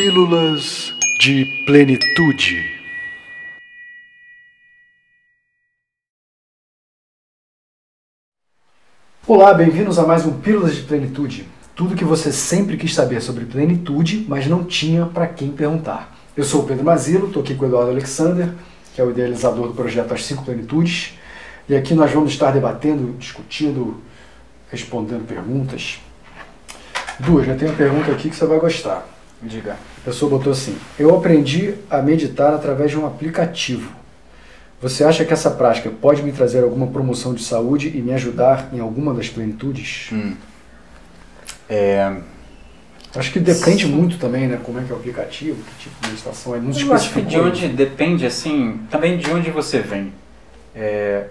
Pílulas de Plenitude. Olá, bem-vindos a mais um Pílulas de Plenitude. Tudo que você sempre quis saber sobre plenitude, mas não tinha para quem perguntar. Eu sou o Pedro Mazilo, estou aqui com o Eduardo Alexander, que é o idealizador do projeto As Cinco Plenitudes, e aqui nós vamos estar debatendo, discutindo, respondendo perguntas. Duas, já tem uma pergunta aqui que você vai gostar. Diga. A pessoa botou assim: Eu aprendi a meditar através de um aplicativo. Você acha que essa prática pode me trazer alguma promoção de saúde e me ajudar em alguma das plenitudes? Hum. É, Acho que depende muito também, né? Como é que é o aplicativo, que tipo de meditação é. Não eu acho que de onde depende, assim, também de onde você vem. É,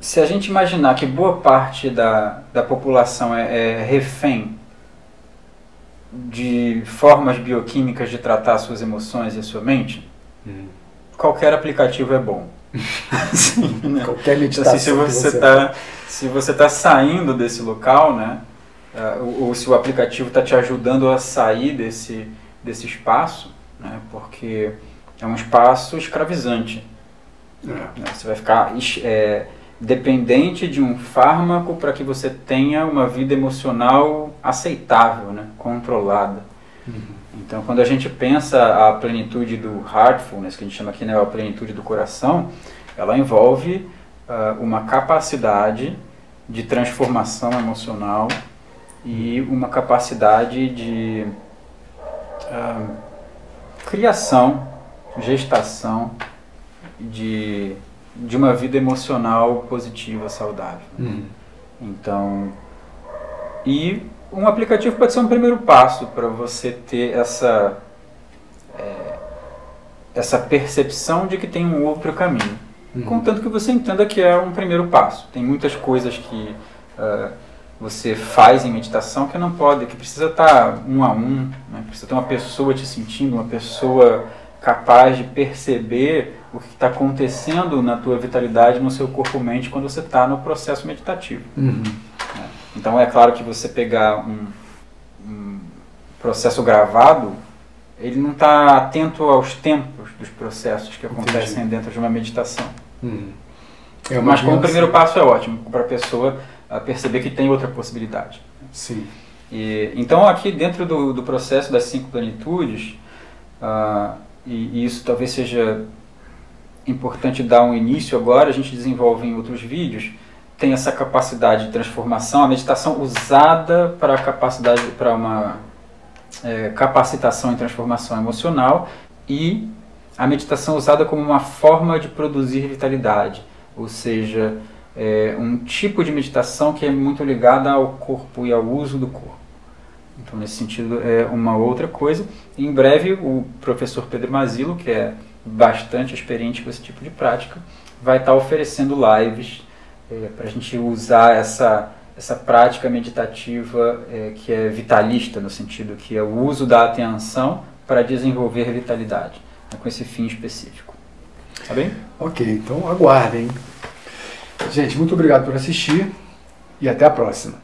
se a gente imaginar que boa parte da, da população é, é refém de formas bioquímicas de tratar suas emoções e a sua mente, Hum. qualquer aplicativo é bom. Sim, né? Qualquer meditação. Assim, se você está se você tá saindo desse local, né, ou, ou se o aplicativo está te ajudando a sair desse desse espaço, né, porque é um espaço escravizante. É. né, Você vai ficar é, dependente de um fármaco para que você tenha uma vida emocional aceitável, né, controlada. Uhum. Então, quando a gente pensa a plenitude do heartfulness, que a gente chama aqui né, a plenitude do coração, ela envolve ah, uma capacidade de transformação emocional e uma capacidade de ah, criação, gestação de, de uma vida emocional positiva, saudável. Uhum. Então, e um aplicativo pode ser um primeiro passo para você ter essa é, essa percepção de que tem um outro caminho. Uhum. Contanto que você entenda que é um primeiro passo. Tem muitas coisas que ah, você faz em meditação que não pode, que precisa estar um a um, né? precisa ter uma pessoa te sentindo, uma pessoa capaz de perceber o que está acontecendo na tua vitalidade, no seu corpo-mente quando você está no processo meditativo. Uhum. Então é claro que você pegar um, um processo gravado, ele não está atento aos tempos dos processos que acontecem dentro de uma meditação. Uhum. É Mas como criança- primeiro passo é ótimo para a pessoa perceber que tem outra possibilidade. Sim. E, então aqui dentro do, do processo das cinco plenitudes, ah, e, e isso talvez seja importante dar um início agora, a gente desenvolve em outros vídeos, tem essa capacidade de transformação, a meditação usada para capacidade para uma eh, capacitação e transformação emocional e a meditação usada como uma forma de produzir vitalidade, ou seja, é um tipo de meditação que é muito ligada ao corpo e ao uso do corpo. Então, nesse sentido, é uma outra coisa. Em breve, o professor Pedro Mazilo, que é bastante experiente com esse tipo de prática, vai estar oferecendo lives para a gente usar essa, essa prática meditativa é, que é vitalista, no sentido que é o uso da atenção para desenvolver vitalidade, né, com esse fim específico. Tá bem? Ok, então aguardem. Gente, muito obrigado por assistir e até a próxima.